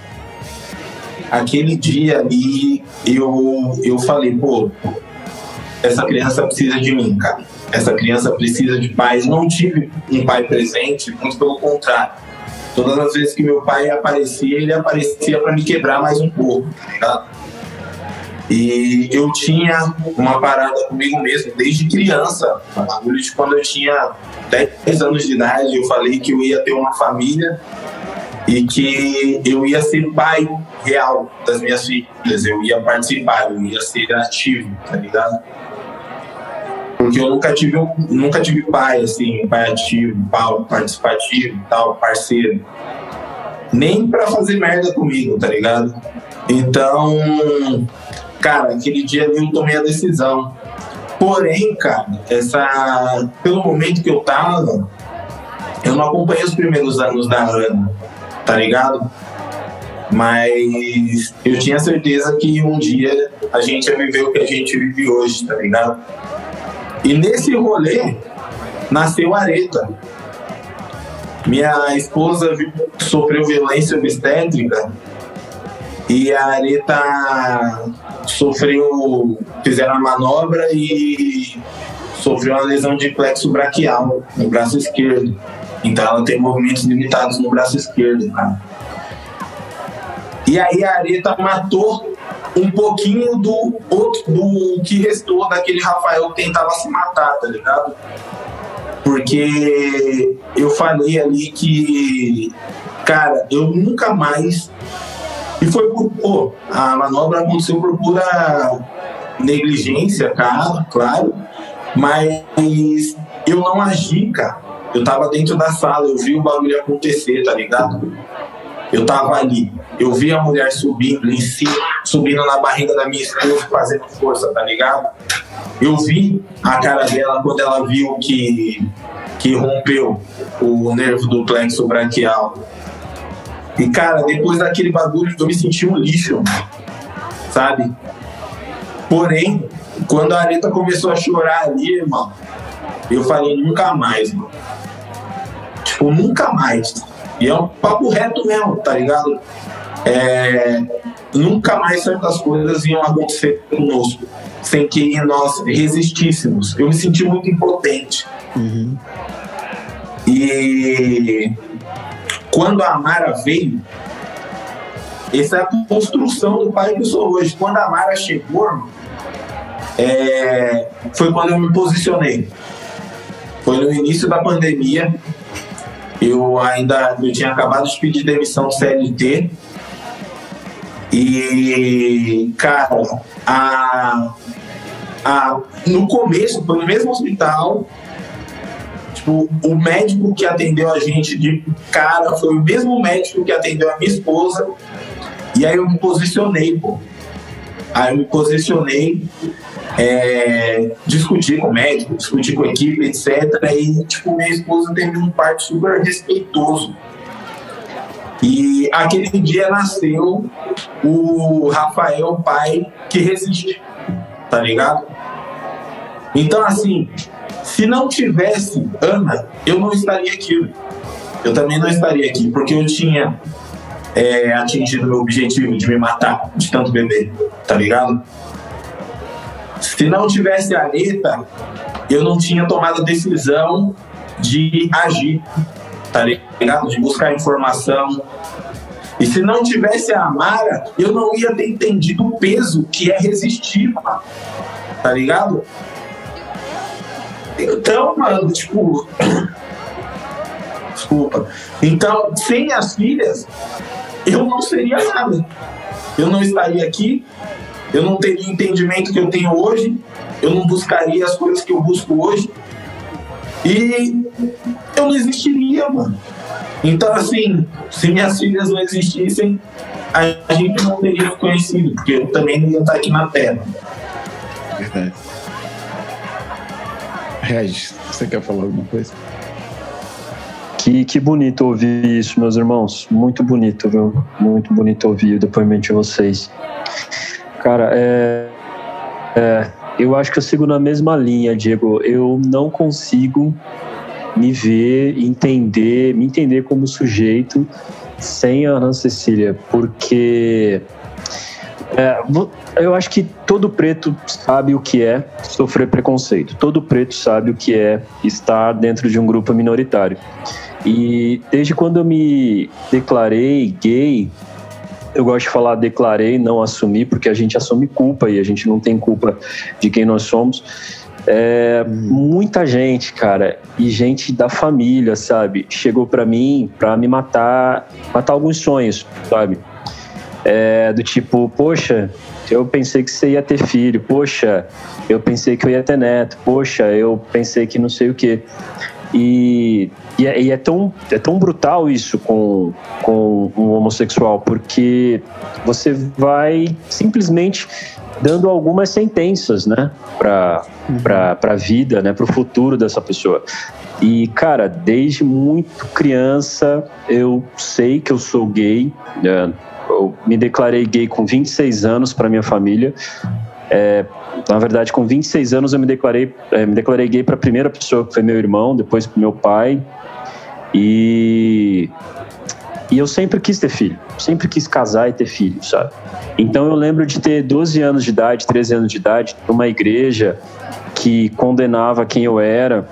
aquele dia ali eu, eu falei, pô, essa criança precisa de mim, cara. Essa criança precisa de pais. Não tive um pai presente, muito pelo contrário. Todas as vezes que meu pai aparecia, ele aparecia para me quebrar mais um pouco, tá? E eu tinha uma parada comigo mesmo desde criança. Bagulho de quando eu tinha 10 anos de idade, eu falei que eu ia ter uma família e que eu ia ser pai real das minhas filhas. Eu ia participar, eu ia ser ativo, tá ligado? Porque eu nunca tive, nunca tive pai, assim, pai ativo, pai participativo, tal, parceiro. Nem pra fazer merda comigo, tá ligado? Então, cara, aquele dia eu tomei a decisão. Porém, cara, essa, pelo momento que eu tava, eu não acompanhei os primeiros anos da Ana, tá ligado? Mas eu tinha certeza que um dia a gente ia viver o que a gente vive hoje, tá ligado? E nesse rolê nasceu Areta. Minha esposa sofreu violência obstétrica e a Areta sofreu, fizeram a manobra e sofreu uma lesão de plexo braquial no braço esquerdo. Então ela tem movimentos limitados no braço esquerdo, cara. E aí a Areta matou um pouquinho do outro, do que restou daquele Rafael que tentava se matar, tá ligado? Porque eu falei ali que, cara, eu nunca mais. E foi por. Pô, a manobra aconteceu por pura negligência, cara, claro. Mas eu não agi, cara. Eu tava dentro da sala, eu vi o bagulho acontecer, tá ligado? Eu tava ali, eu vi a mulher subindo em cima, subindo na barriga da minha esposa, fazendo força, tá ligado? Eu vi a cara dela quando ela viu que, que rompeu o nervo do plexo braquial. E, cara, depois daquele bagulho, eu me senti um lixo, sabe? Porém, quando a Areta começou a chorar ali, irmão, eu falei, nunca mais, mano. Tipo, nunca mais. E é um papo reto mesmo, tá ligado? É, nunca mais certas coisas iam acontecer conosco sem que nós resistíssemos. Eu me senti muito impotente. E quando a Amara veio, essa é a construção do pai que eu sou hoje. Quando a Amara chegou, é, foi quando eu me posicionei. Foi no início da pandemia. Eu ainda eu tinha acabado de pedir demissão do CLT. E, cara, a, a, no começo, foi no mesmo hospital. Tipo, o médico que atendeu a gente de cara foi o mesmo médico que atendeu a minha esposa. E aí eu me posicionei, pô. Aí eu me posicionei, é, discuti com o médico, discuti com a equipe, etc. E, tipo, minha esposa teve um parto super respeitoso. E aquele dia nasceu o Rafael, pai que resiste, tá ligado? Então, assim, se não tivesse Ana, eu não estaria aqui. Eu também não estaria aqui, porque eu tinha é, atingido meu objetivo de me matar, de tanto beber, tá ligado? Se não tivesse a Anitta, eu não tinha tomado a decisão de agir, tá ligado? De buscar informação. E se não tivesse a Amara, eu não ia ter entendido o peso que é resistir, mano. Tá ligado? Então, mano, tipo. Desculpa. Então, sem as filhas, eu não seria nada. Eu não estaria aqui, eu não teria o entendimento que eu tenho hoje, eu não buscaria as coisas que eu busco hoje. E eu não existiria, mano. Então, assim, se minhas filhas não existissem, a gente não teria conhecido, porque eu também não ia estar aqui na Terra. Verdade. Regis, você quer falar alguma coisa? Que, que bonito ouvir isso, meus irmãos. Muito bonito, viu? Muito bonito ouvir o depoimento de vocês. Cara, é, é, eu acho que eu sigo na mesma linha, Diego. Eu não consigo me ver, entender, me entender como sujeito sem a Ana Cecília, porque é, eu acho que todo preto sabe o que é sofrer preconceito. Todo preto sabe o que é estar dentro de um grupo minoritário. E desde quando eu me declarei gay, eu gosto de falar declarei, não assumi, porque a gente assume culpa e a gente não tem culpa de quem nós somos. É, muita gente, cara, e gente da família, sabe, chegou para mim para me matar, matar alguns sonhos, sabe? É, do tipo, poxa, eu pensei que você ia ter filho, poxa, eu pensei que eu ia ter neto, poxa, eu pensei que não sei o quê. E, e, é, e é, tão, é tão brutal isso com, com um homossexual, porque você vai simplesmente dando algumas sentenças, né, para para a vida, né, para o futuro dessa pessoa. E cara, desde muito criança eu sei que eu sou gay. Né, eu me declarei gay com 26 anos para minha família. É, na verdade, com 26 anos eu me declarei, é, me declarei gay para a primeira pessoa que foi meu irmão, depois meu pai. E e eu sempre quis ter filho, sempre quis casar e ter filho, sabe? Então eu lembro de ter 12 anos de idade, 13 anos de idade, numa igreja que condenava quem eu era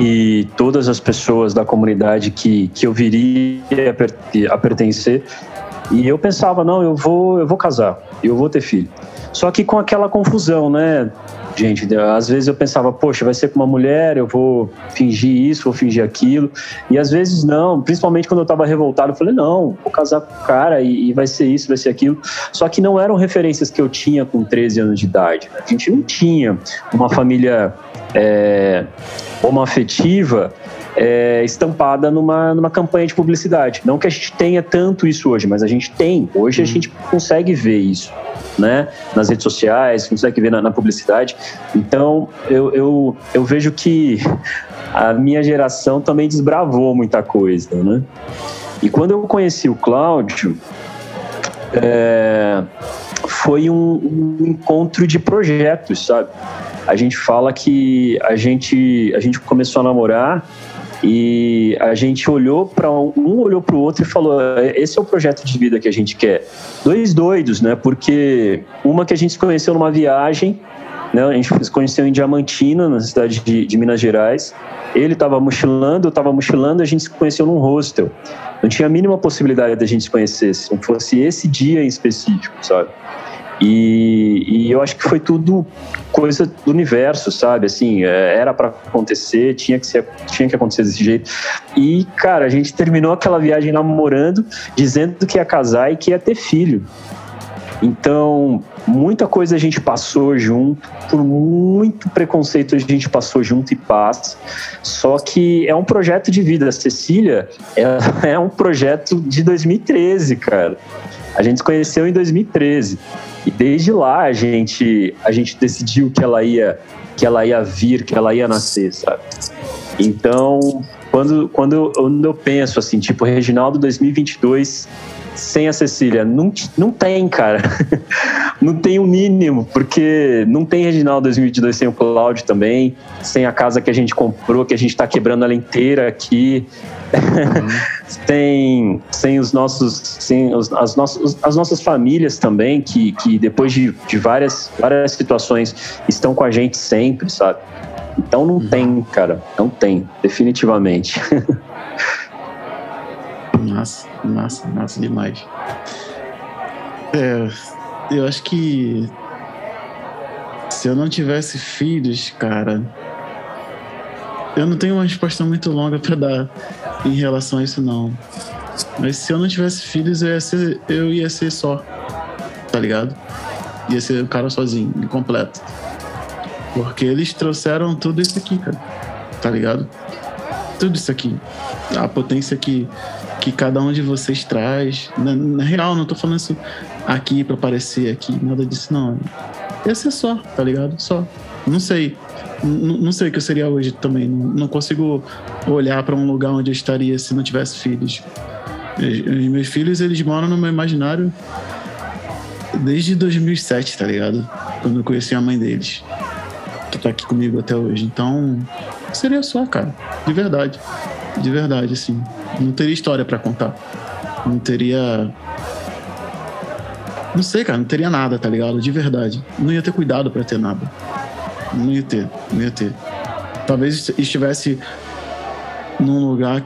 e todas as pessoas da comunidade que, que eu viria a pertencer. E eu pensava, não, eu vou, eu vou casar, eu vou ter filho. Só que com aquela confusão, né? Gente, às vezes eu pensava, poxa, vai ser com uma mulher, eu vou fingir isso, vou fingir aquilo. E às vezes não, principalmente quando eu estava revoltado, eu falei, não, vou casar com o cara e, e, vai ser isso, vai ser aquilo. Só que não eram referências que eu tinha com 13 anos de idade. A gente não tinha uma família é, homoafetiva é, estampada numa, numa campanha de publicidade. Não que a gente tenha tanto isso hoje, mas a gente tem. Hoje a gente consegue ver isso né? Nas redes sociais, consegue ver na, na publicidade. Então, eu, eu, eu vejo que a minha geração também desbravou muita coisa, né? E quando eu conheci o Cláudio, é, foi um, um encontro de projetos, sabe? A gente fala que a gente, a gente começou a namorar e a gente olhou para um, um olhou para o outro e falou: esse é o projeto de vida que a gente quer. Dois doidos, né? Porque uma que a gente se conheceu numa viagem, né? A gente se conheceu em Diamantina, na cidade de, de Minas Gerais. Ele estava mochilando, eu estava mochilando, a gente se conheceu num hostel. Não tinha a mínima possibilidade da gente se conhecer se não fosse esse dia em específico, sabe? E, e, eu acho que foi tudo coisa do universo, sabe? Assim, é, era para acontecer, tinha que, ser, tinha que acontecer desse jeito. E, cara, a gente terminou aquela viagem namorando, dizendo que ia casar e que ia ter filho. Então, muita coisa a gente passou junto, por muito preconceito a gente passou junto e paz. Só que é um projeto de vida. A Cecília é, é um projeto de 2013, cara. A gente se conheceu em 2013. E desde lá a gente, a gente decidiu que ela ia que ela ia vir, que ela ia nascer, sabe? Então, quando, quando, quando eu penso assim, tipo, Reginaldo 2022 sem a Cecília, não, não tem, cara. não tem o um mínimo, porque não tem Reginaldo 2022 sem o Cláudio também, sem a casa que a gente comprou, que a gente está quebrando ela inteira aqui. Uhum. sem, sem os nossos, sem os, as, nossas, as nossas famílias também, que, que depois de, de várias, várias situações estão com a gente sempre, sabe? Então não uhum. tem, cara, não tem, definitivamente. massa, massa, massa demais. É, eu acho que se eu não tivesse filhos, cara, eu não tenho uma resposta muito longa para dar em relação a isso não. Mas se eu não tivesse filhos, eu ia ser, eu ia ser só, tá ligado? Ia ser o cara sozinho, incompleto. Porque eles trouxeram tudo isso aqui, cara. Tá ligado? Tudo isso aqui. A potência que, que cada um de vocês traz. Na, na real, não tô falando isso aqui para aparecer aqui, nada disso não. Ia ser só, tá ligado? Só. Não sei não sei o que eu seria hoje também. Não, não consigo olhar para um lugar onde eu estaria se não tivesse filhos. Os meus filhos, eles moram no meu imaginário desde 2007, tá ligado? Quando eu conheci a mãe deles. Que tá aqui comigo até hoje. Então, seria só, cara. De verdade. De verdade, assim. Não teria história para contar. Não teria. Não sei, cara. Não teria nada, tá ligado? De verdade. Não ia ter cuidado para ter nada. Não ia ter, não ia ter. Talvez estivesse num lugar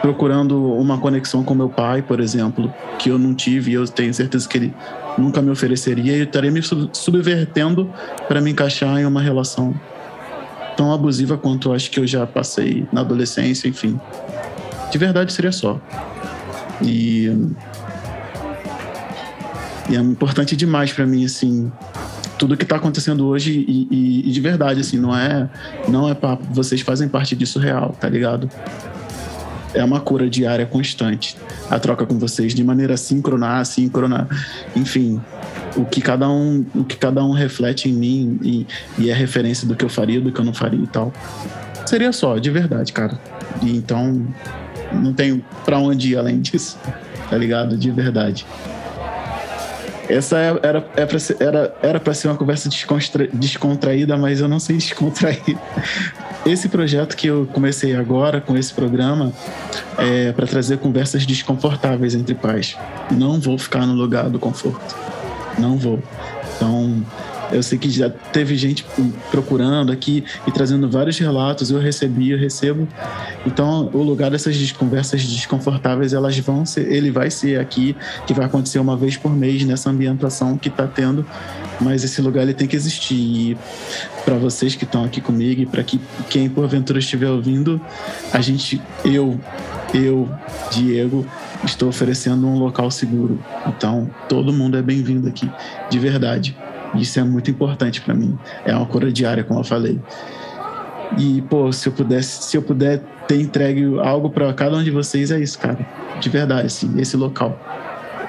procurando uma conexão com meu pai, por exemplo, que eu não tive e eu tenho certeza que ele nunca me ofereceria e eu estaria me subvertendo para me encaixar em uma relação tão abusiva quanto acho que eu já passei na adolescência, enfim. De verdade seria só. E, e é importante demais para mim assim tudo que está acontecendo hoje e, e, e, de verdade, assim, não é, não é papo. Vocês fazem parte disso real, tá ligado? É uma cura diária constante. A troca com vocês de maneira síncrona, assíncrona, enfim, o que cada um, o que cada um reflete em mim e, e é referência do que eu faria, do que eu não faria e tal. Seria só, de verdade, cara. E então não tenho para onde ir além disso, tá ligado? De verdade. Essa é, era, é pra ser, era, era pra ser uma conversa descontraída, mas eu não sei descontrair. Esse projeto que eu comecei agora com esse programa é para trazer conversas desconfortáveis entre pais. Não vou ficar no lugar do conforto. Não vou. Então, eu sei que já teve gente procurando aqui e trazendo vários relatos. Eu recebi, eu recebo. Então, o lugar dessas conversas desconfortáveis, elas vão ser, ele vai ser aqui, que vai acontecer uma vez por mês nessa ambientação que está tendo. Mas esse lugar ele tem que existir. E para vocês que estão aqui comigo e para que quem porventura estiver ouvindo, a gente, eu, eu, Diego, estou oferecendo um local seguro. Então, todo mundo é bem-vindo aqui, de verdade. Isso é muito importante para mim. É uma cura diária, como eu falei. E, pô, se eu pudesse, se eu puder ter entregue algo para cada um de vocês, é isso, cara. De verdade, assim, esse local.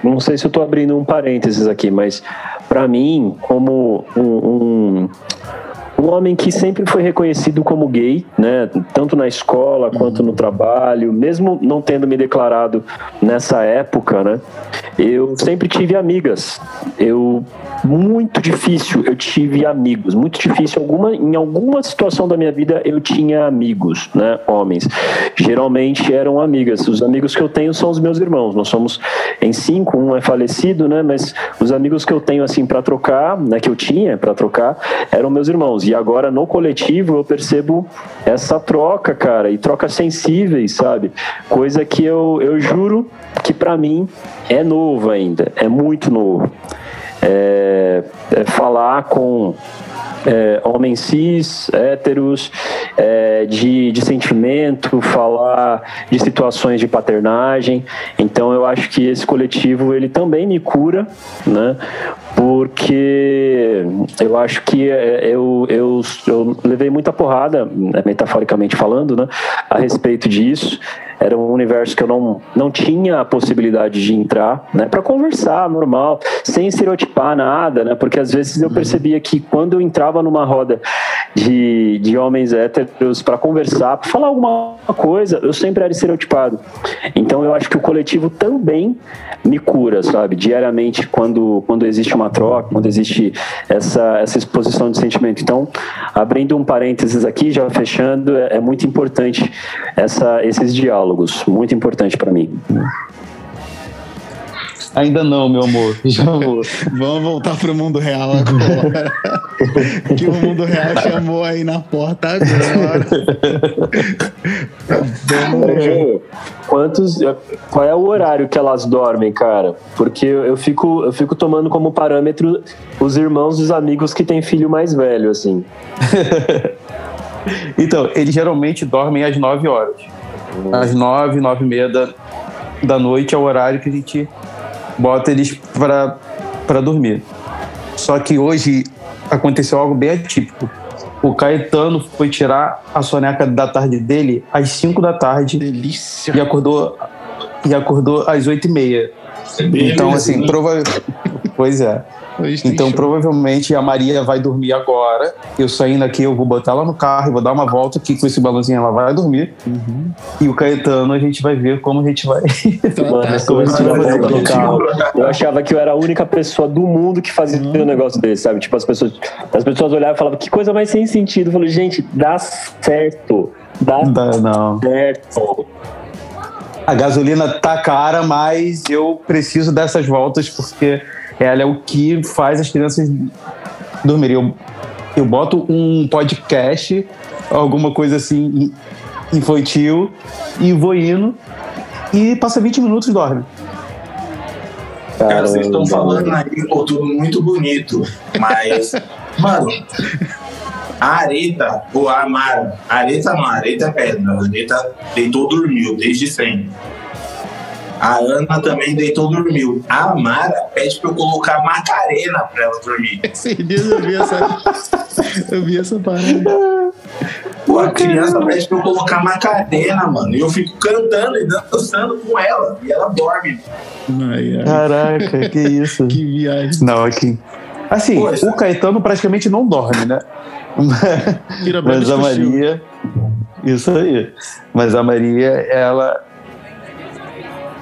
Não sei se eu tô abrindo um parênteses aqui, mas para mim, como um, um, um homem que sempre foi reconhecido como gay, né? Tanto na escola quanto no trabalho, mesmo não tendo me declarado nessa época, né? Eu sempre tive amigas. Eu muito difícil eu tive amigos, muito difícil alguma em alguma situação da minha vida eu tinha amigos, né, homens. Geralmente eram amigas. Os amigos que eu tenho são os meus irmãos. Nós somos em cinco, um é falecido, né, mas os amigos que eu tenho assim para trocar, né, que eu tinha para trocar, eram meus irmãos. E agora no coletivo eu percebo essa troca, cara, e trocas sensíveis, sabe? Coisa que eu, eu juro que para mim é novo ainda, é muito novo é, é falar com é, homens cis, héteros, é, de, de sentimento, falar de situações de paternagem. Então eu acho que esse coletivo ele também me cura, né? Porque eu acho que é, eu, eu, eu levei muita porrada, né, metaforicamente falando, né? A respeito disso era um universo que eu não, não tinha a possibilidade de entrar, né, para conversar normal, sem estereotipar nada, né, porque às vezes eu percebia que quando eu entrava numa roda de, de homens héteros para conversar, para falar alguma coisa, eu sempre era estereotipado. Então eu acho que o coletivo também me cura, sabe, diariamente quando, quando existe uma troca, quando existe essa, essa exposição de sentimento. Então, abrindo um parênteses aqui, já fechando, é, é muito importante essa, esses diálogos, muito importante para mim. Ainda não, meu amor. Já vou. Vamos voltar pro mundo real agora. que o mundo real chamou aí na porta agora. Vamos... Quantos. Qual é o horário que elas dormem, cara? Porque eu fico, eu fico tomando como parâmetro os irmãos dos amigos que têm filho mais velho, assim. então, eles geralmente dormem às 9 horas às nove, nove e meia da, da noite é o horário que a gente bota eles para dormir. Só que hoje aconteceu algo bem atípico. O Caetano foi tirar a soneca da tarde dele às 5 da tarde. Delícia. E acordou, e acordou às 8 e meia. Então, assim, provavelmente. Pois é. Então, provavelmente a Maria vai dormir agora. Eu saindo aqui, eu vou botar ela no carro, vou dar uma volta aqui com esse balãozinho, ela vai dormir. Uhum. E o Caetano, a gente vai ver como a gente vai. Mano, como a gente vai fazer no carro. Eu achava que eu era a única pessoa do mundo que fazia uhum. um negócio desse, sabe? Tipo, as pessoas, as pessoas olhavam e falavam, que coisa mais sem sentido. Eu falei, gente, dá certo. Dá, dá não. certo. A gasolina tá cara, mas eu preciso dessas voltas porque ela é o que faz as crianças dormirem. Eu, eu boto um podcast, alguma coisa assim infantil, e vou indo, e passa 20 minutos e dorme. Cara, vocês estão falando aí, pô, tudo muito bonito, mas, mano, a Areta, ou a Amara, a Areta não, a Areta é pedra, a Areta deitou, dormiu, desde sempre. A Ana também deitou dormiu. A Amara pede pra eu colocar Macarena pra ela dormir. Esses dias eu vi essa, eu vi essa parada. Pô, a criança pede pra eu colocar Macarena, mano. E eu fico cantando e dançando com ela. E ela dorme. Ai, ai. Caraca, que isso. que viagem. Não, aqui. Assim, Pô, o Caetano praticamente não dorme, né? Mas a Maria. Isso aí. Mas a Maria, ela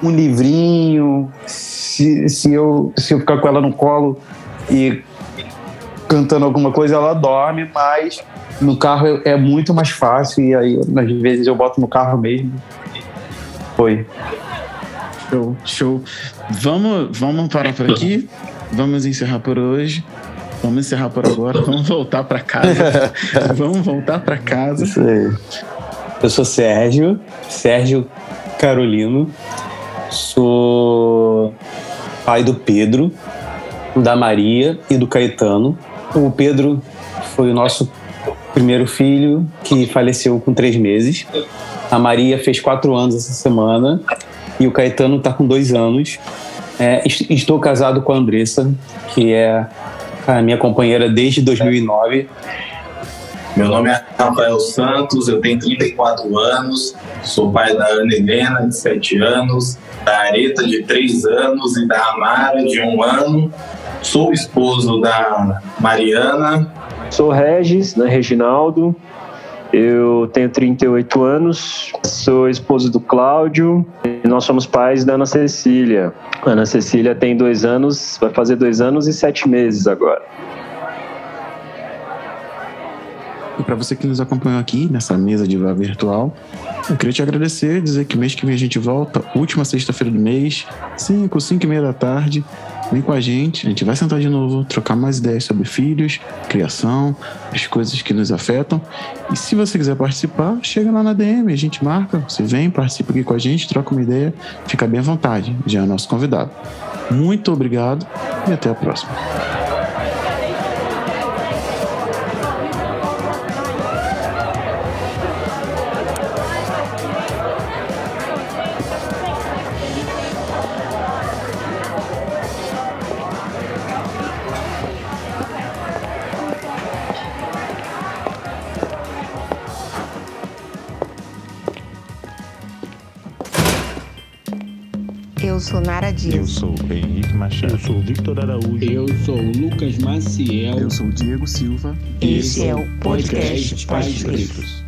um livrinho, se, se, eu, se eu ficar com ela no colo e cantando alguma coisa, ela dorme, mas no carro é muito mais fácil e aí às vezes eu boto no carro mesmo. Foi. Show, show. Vamos, vamos parar por aqui. Vamos encerrar por hoje. Vamos encerrar por agora. Vamos voltar para casa. vamos voltar para casa. Isso aí. Eu sou Sérgio, Sérgio Carolino. Sou pai do Pedro, da Maria e do Caetano. O Pedro foi o nosso primeiro filho que faleceu com três meses. A Maria fez quatro anos essa semana e o Caetano está com dois anos. É, estou casado com a Andressa, que é a minha companheira desde 2009. Meu nome é Rafael Santos, eu tenho 34 anos, sou pai da Ana Helena, de 7 anos, da Areta, de 3 anos, e da Amara, de 1 ano. Sou esposo da Mariana, Sou Regis, né, Reginaldo. Eu tenho 38 anos, sou esposo do Cláudio e nós somos pais da Ana Cecília. Ana Cecília tem dois anos, vai fazer dois anos e sete meses agora. E para você que nos acompanhou aqui nessa mesa de virtual, eu queria te agradecer, dizer que mês que vem a gente volta, última sexta-feira do mês, 5, 5 e meia da tarde. Vem com a gente, a gente vai sentar de novo, trocar mais ideias sobre filhos, criação, as coisas que nos afetam. E se você quiser participar, chega lá na DM, a gente marca, você vem, participa aqui com a gente, troca uma ideia, fica bem à vontade, já é nosso convidado. Muito obrigado e até a próxima. Eu sou Henrique Machado. Eu sou Victor Araújo. Eu sou Lucas Maciel. Eu sou Diego Silva. Esse é o podcast Pais Gritos.